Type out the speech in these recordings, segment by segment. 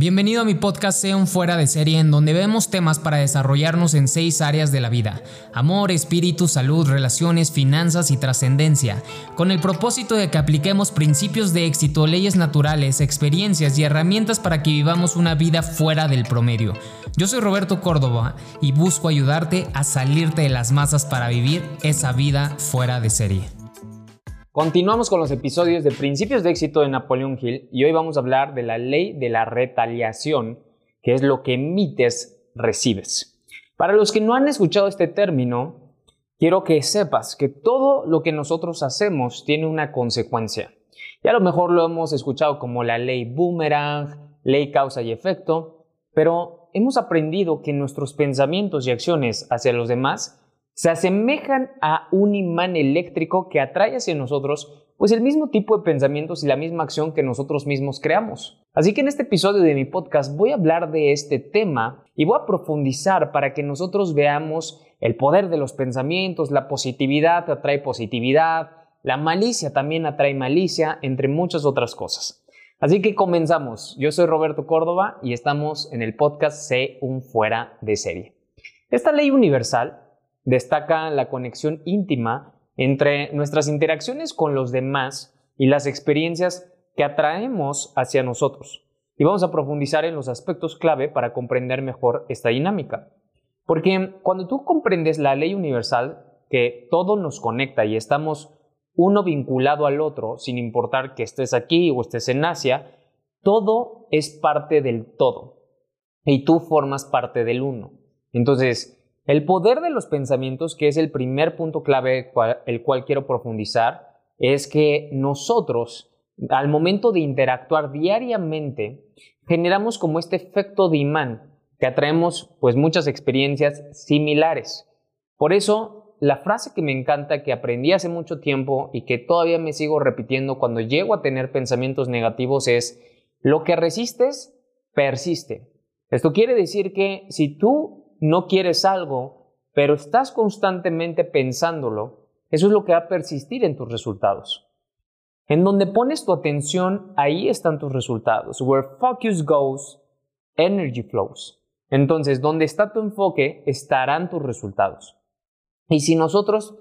Bienvenido a mi podcast Sea fuera de serie en donde vemos temas para desarrollarnos en seis áreas de la vida. Amor, espíritu, salud, relaciones, finanzas y trascendencia. Con el propósito de que apliquemos principios de éxito, leyes naturales, experiencias y herramientas para que vivamos una vida fuera del promedio. Yo soy Roberto Córdoba y busco ayudarte a salirte de las masas para vivir esa vida fuera de serie. Continuamos con los episodios de Principios de éxito de Napoleón Hill y hoy vamos a hablar de la ley de la retaliación, que es lo que emites, recibes. Para los que no han escuchado este término, quiero que sepas que todo lo que nosotros hacemos tiene una consecuencia. Y a lo mejor lo hemos escuchado como la ley boomerang, ley causa y efecto, pero hemos aprendido que nuestros pensamientos y acciones hacia los demás se asemejan a un imán eléctrico que atrae hacia nosotros pues el mismo tipo de pensamientos y la misma acción que nosotros mismos creamos. Así que en este episodio de mi podcast voy a hablar de este tema y voy a profundizar para que nosotros veamos el poder de los pensamientos, la positividad atrae positividad, la malicia también atrae malicia, entre muchas otras cosas. Así que comenzamos. Yo soy Roberto Córdoba y estamos en el podcast Sé un fuera de serie. Esta ley universal destaca la conexión íntima entre nuestras interacciones con los demás y las experiencias que atraemos hacia nosotros. Y vamos a profundizar en los aspectos clave para comprender mejor esta dinámica. Porque cuando tú comprendes la ley universal, que todo nos conecta y estamos uno vinculado al otro, sin importar que estés aquí o estés en Asia, todo es parte del todo. Y tú formas parte del uno. Entonces, el poder de los pensamientos, que es el primer punto clave el cual quiero profundizar, es que nosotros, al momento de interactuar diariamente, generamos como este efecto de imán, que atraemos pues muchas experiencias similares. Por eso, la frase que me encanta, que aprendí hace mucho tiempo y que todavía me sigo repitiendo cuando llego a tener pensamientos negativos es, lo que resistes, persiste. Esto quiere decir que si tú no quieres algo, pero estás constantemente pensándolo, eso es lo que va a persistir en tus resultados. En donde pones tu atención, ahí están tus resultados. Where focus goes, energy flows. Entonces, donde está tu enfoque, estarán tus resultados. Y si nosotros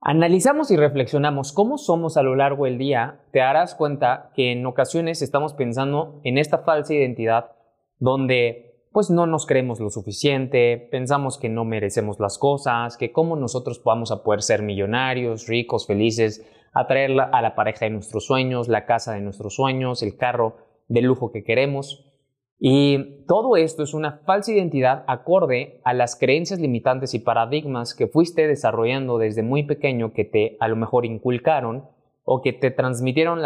analizamos y reflexionamos cómo somos a lo largo del día, te darás cuenta que en ocasiones estamos pensando en esta falsa identidad donde pues no nos creemos lo suficiente, pensamos que no merecemos las cosas, que cómo nosotros vamos a poder ser millonarios, ricos, felices, atraer a la pareja de nuestros sueños, la casa de nuestros sueños, el carro de lujo que queremos. Y todo esto es una falsa identidad acorde a las creencias limitantes y paradigmas que fuiste desarrollando desde muy pequeño que te a lo mejor inculcaron o que te transmitieron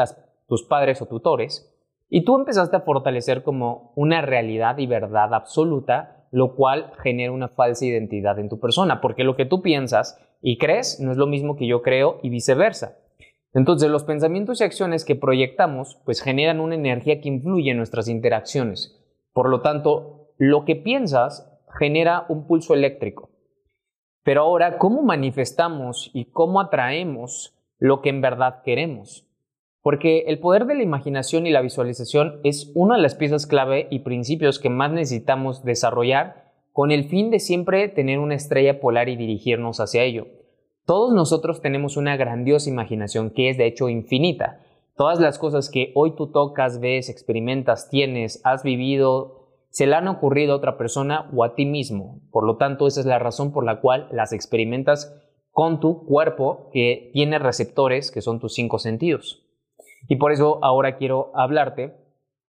tus padres o tutores y tú empezaste a fortalecer como una realidad y verdad absoluta, lo cual genera una falsa identidad en tu persona, porque lo que tú piensas y crees no es lo mismo que yo creo y viceversa. Entonces, los pensamientos y acciones que proyectamos pues generan una energía que influye en nuestras interacciones. Por lo tanto, lo que piensas genera un pulso eléctrico. Pero ahora, ¿cómo manifestamos y cómo atraemos lo que en verdad queremos? Porque el poder de la imaginación y la visualización es una de las piezas clave y principios que más necesitamos desarrollar con el fin de siempre tener una estrella polar y dirigirnos hacia ello. Todos nosotros tenemos una grandiosa imaginación que es de hecho infinita. Todas las cosas que hoy tú tocas, ves, experimentas, tienes, has vivido, se le han ocurrido a otra persona o a ti mismo. Por lo tanto, esa es la razón por la cual las experimentas con tu cuerpo que tiene receptores que son tus cinco sentidos. Y por eso ahora quiero hablarte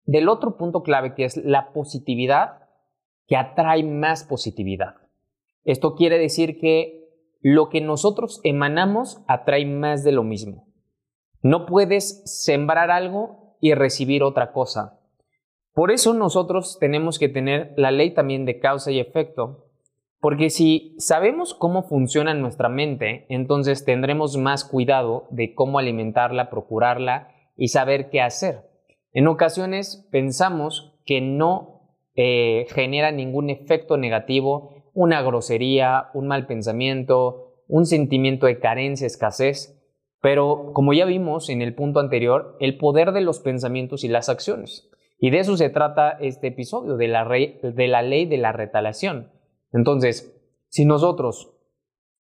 del otro punto clave que es la positividad que atrae más positividad. Esto quiere decir que lo que nosotros emanamos atrae más de lo mismo. No puedes sembrar algo y recibir otra cosa. Por eso nosotros tenemos que tener la ley también de causa y efecto, porque si sabemos cómo funciona nuestra mente, entonces tendremos más cuidado de cómo alimentarla, procurarla y saber qué hacer. En ocasiones pensamos que no eh, genera ningún efecto negativo una grosería, un mal pensamiento, un sentimiento de carencia, escasez, pero como ya vimos en el punto anterior, el poder de los pensamientos y las acciones. Y de eso se trata este episodio, de la, ley de la retaliación. Entonces, si nosotros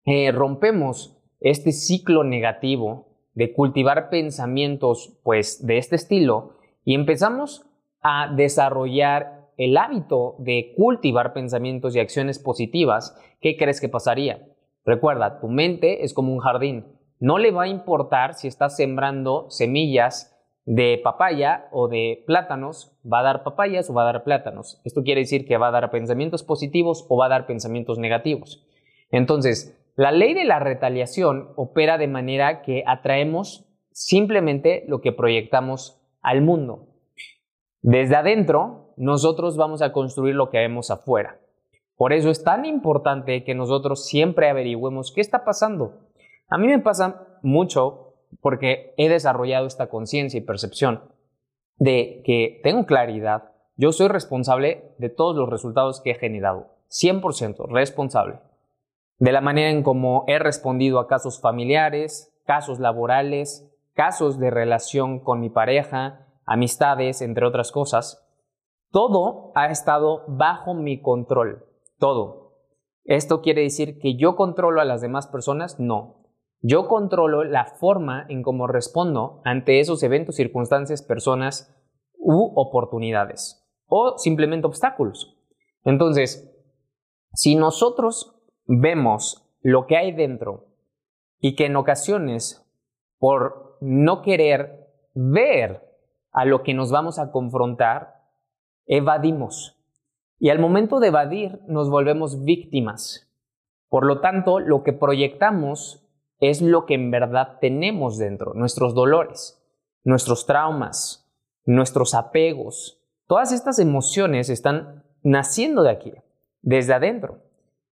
eh, rompemos este ciclo negativo de cultivar pensamientos pues de este estilo y empezamos a desarrollar el hábito de cultivar pensamientos y acciones positivas, ¿qué crees que pasaría? Recuerda, tu mente es como un jardín. No le va a importar si estás sembrando semillas de papaya o de plátanos, va a dar papayas o va a dar plátanos. Esto quiere decir que va a dar pensamientos positivos o va a dar pensamientos negativos. Entonces, la ley de la retaliación opera de manera que atraemos simplemente lo que proyectamos al mundo. Desde adentro, nosotros vamos a construir lo que vemos afuera. Por eso es tan importante que nosotros siempre averigüemos qué está pasando. A mí me pasa mucho porque he desarrollado esta conciencia y percepción de que tengo claridad, yo soy responsable de todos los resultados que he generado, 100% responsable, de la manera en cómo he respondido a casos familiares, casos laborales, casos de relación con mi pareja, amistades, entre otras cosas. Todo ha estado bajo mi control, todo. ¿Esto quiere decir que yo controlo a las demás personas? No. Yo controlo la forma en cómo respondo ante esos eventos, circunstancias, personas u oportunidades o simplemente obstáculos. Entonces, si nosotros vemos lo que hay dentro y que en ocasiones, por no querer ver a lo que nos vamos a confrontar, evadimos. Y al momento de evadir nos volvemos víctimas. Por lo tanto, lo que proyectamos es lo que en verdad tenemos dentro, nuestros dolores, nuestros traumas, nuestros apegos. Todas estas emociones están naciendo de aquí, desde adentro.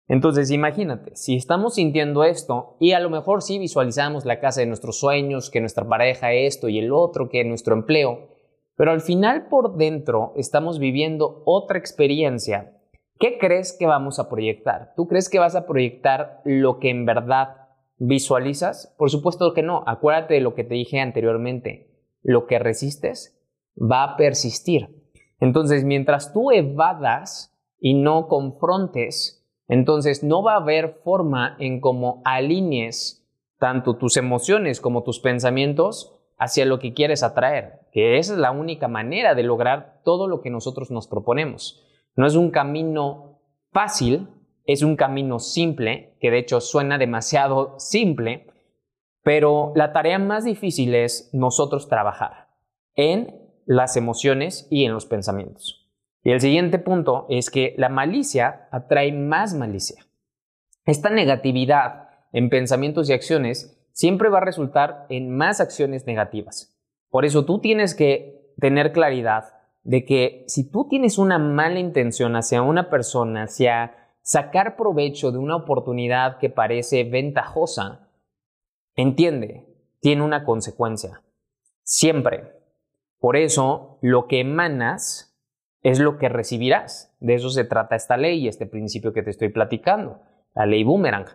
Entonces imagínate, si estamos sintiendo esto y a lo mejor sí visualizamos la casa de nuestros sueños, que nuestra pareja esto y el otro, que nuestro empleo, pero al final por dentro estamos viviendo otra experiencia, ¿qué crees que vamos a proyectar? ¿Tú crees que vas a proyectar lo que en verdad ¿Visualizas? Por supuesto que no. Acuérdate de lo que te dije anteriormente. Lo que resistes va a persistir. Entonces, mientras tú evadas y no confrontes, entonces no va a haber forma en cómo alinees tanto tus emociones como tus pensamientos hacia lo que quieres atraer, que esa es la única manera de lograr todo lo que nosotros nos proponemos. No es un camino fácil, es un camino simple, que de hecho suena demasiado simple, pero la tarea más difícil es nosotros trabajar en las emociones y en los pensamientos. Y el siguiente punto es que la malicia atrae más malicia. Esta negatividad en pensamientos y acciones siempre va a resultar en más acciones negativas. Por eso tú tienes que tener claridad de que si tú tienes una mala intención hacia una persona, hacia sacar provecho de una oportunidad que parece ventajosa, entiende, tiene una consecuencia. Siempre. Por eso, lo que emanas es lo que recibirás. De eso se trata esta ley y este principio que te estoy platicando, la ley boomerang.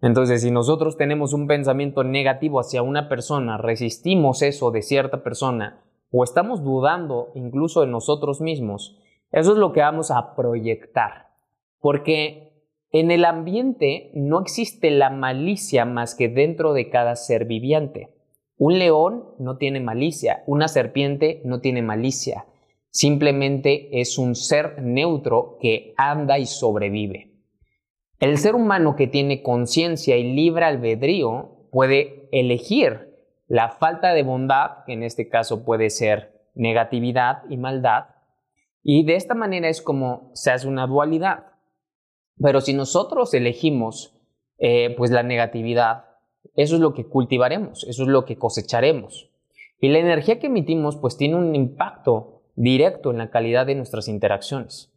Entonces, si nosotros tenemos un pensamiento negativo hacia una persona, resistimos eso de cierta persona o estamos dudando incluso de nosotros mismos, eso es lo que vamos a proyectar porque en el ambiente no existe la malicia más que dentro de cada ser viviente. Un león no tiene malicia, una serpiente no tiene malicia, simplemente es un ser neutro que anda y sobrevive. El ser humano que tiene conciencia y libre albedrío puede elegir la falta de bondad, que en este caso puede ser negatividad y maldad, y de esta manera es como se hace una dualidad. Pero si nosotros elegimos eh, pues la negatividad, eso es lo que cultivaremos, eso es lo que cosecharemos. Y la energía que emitimos pues tiene un impacto directo en la calidad de nuestras interacciones.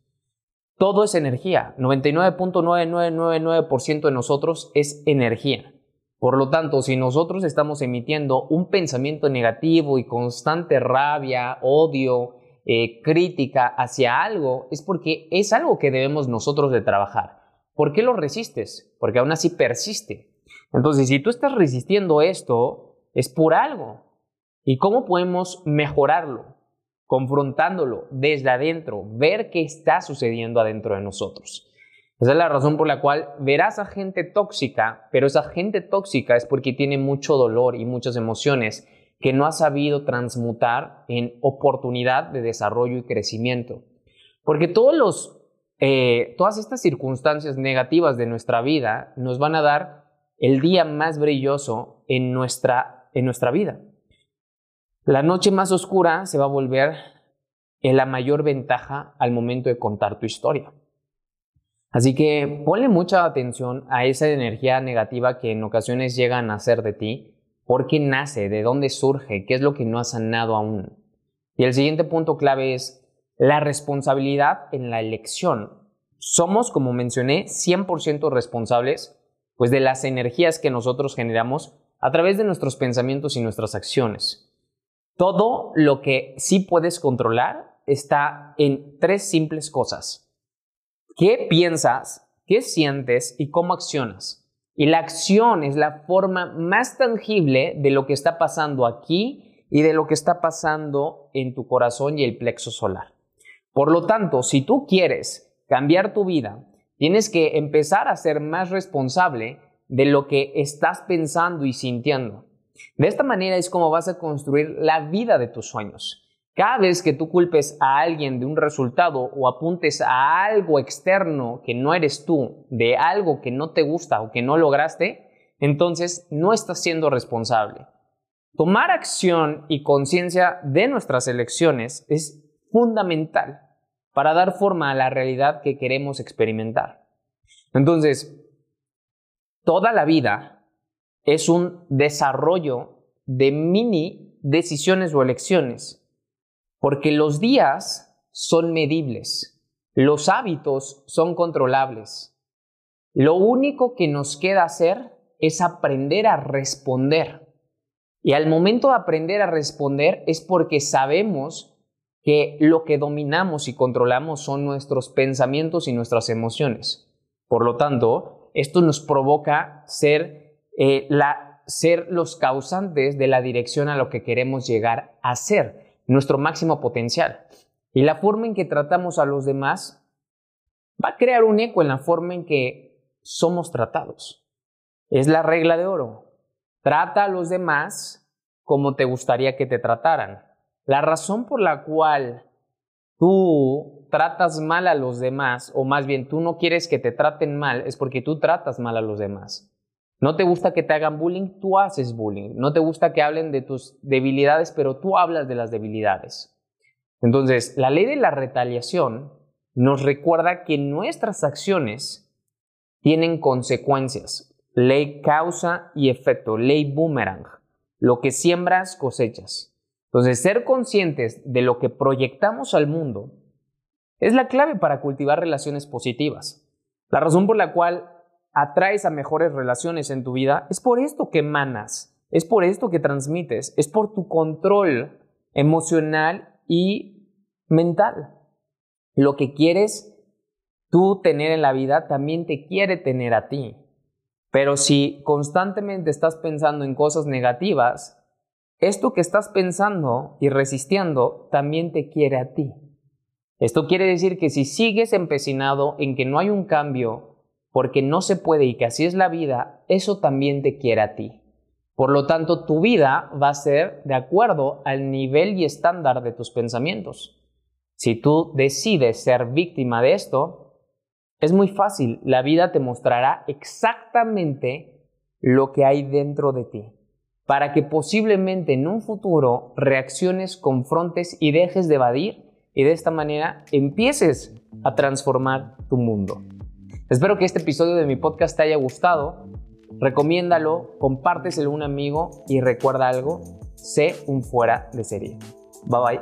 Todo es energía. 99.9999% de nosotros es energía. Por lo tanto, si nosotros estamos emitiendo un pensamiento negativo y constante rabia, odio, eh, crítica hacia algo, es porque es algo que debemos nosotros de trabajar. ¿Por qué lo resistes? Porque aún así persiste. Entonces, si tú estás resistiendo esto, es por algo. ¿Y cómo podemos mejorarlo? Confrontándolo desde adentro, ver qué está sucediendo adentro de nosotros. Esa es la razón por la cual verás a gente tóxica, pero esa gente tóxica es porque tiene mucho dolor y muchas emociones que no ha sabido transmutar en oportunidad de desarrollo y crecimiento. Porque todos los, eh, todas estas circunstancias negativas de nuestra vida nos van a dar el día más brilloso en nuestra, en nuestra vida. La noche más oscura se va a volver en la mayor ventaja al momento de contar tu historia. Así que ponle mucha atención a esa energía negativa que en ocasiones llega a nacer de ti. ¿Por qué nace? ¿De dónde surge? ¿Qué es lo que no has sanado aún? Y el siguiente punto clave es la responsabilidad en la elección. Somos, como mencioné, 100% responsables pues, de las energías que nosotros generamos a través de nuestros pensamientos y nuestras acciones. Todo lo que sí puedes controlar está en tres simples cosas qué piensas, qué sientes y cómo accionas. Y la acción es la forma más tangible de lo que está pasando aquí y de lo que está pasando en tu corazón y el plexo solar. Por lo tanto, si tú quieres cambiar tu vida, tienes que empezar a ser más responsable de lo que estás pensando y sintiendo. De esta manera es como vas a construir la vida de tus sueños. Cada vez que tú culpes a alguien de un resultado o apuntes a algo externo que no eres tú, de algo que no te gusta o que no lograste, entonces no estás siendo responsable. Tomar acción y conciencia de nuestras elecciones es fundamental para dar forma a la realidad que queremos experimentar. Entonces, toda la vida es un desarrollo de mini decisiones o elecciones porque los días son medibles, los hábitos son controlables. Lo único que nos queda hacer es aprender a responder. Y al momento de aprender a responder es porque sabemos que lo que dominamos y controlamos son nuestros pensamientos y nuestras emociones. Por lo tanto, esto nos provoca ser, eh, ser los causantes de la dirección a lo que queremos llegar a ser nuestro máximo potencial. Y la forma en que tratamos a los demás va a crear un eco en la forma en que somos tratados. Es la regla de oro. Trata a los demás como te gustaría que te trataran. La razón por la cual tú tratas mal a los demás, o más bien tú no quieres que te traten mal, es porque tú tratas mal a los demás. No te gusta que te hagan bullying, tú haces bullying. No te gusta que hablen de tus debilidades, pero tú hablas de las debilidades. Entonces, la ley de la retaliación nos recuerda que nuestras acciones tienen consecuencias. Ley causa y efecto, ley boomerang. Lo que siembras, cosechas. Entonces, ser conscientes de lo que proyectamos al mundo es la clave para cultivar relaciones positivas. La razón por la cual atraes a mejores relaciones en tu vida, es por esto que emanas, es por esto que transmites, es por tu control emocional y mental. Lo que quieres tú tener en la vida también te quiere tener a ti. Pero si constantemente estás pensando en cosas negativas, esto que estás pensando y resistiendo también te quiere a ti. Esto quiere decir que si sigues empecinado en que no hay un cambio porque no se puede y que así es la vida, eso también te quiere a ti. Por lo tanto, tu vida va a ser de acuerdo al nivel y estándar de tus pensamientos. Si tú decides ser víctima de esto, es muy fácil, la vida te mostrará exactamente lo que hay dentro de ti, para que posiblemente en un futuro reacciones, confrontes y dejes de evadir y de esta manera empieces a transformar tu mundo. Espero que este episodio de mi podcast te haya gustado. Recomiéndalo, compárteselo a un amigo y recuerda algo, sé un fuera de serie. Bye bye.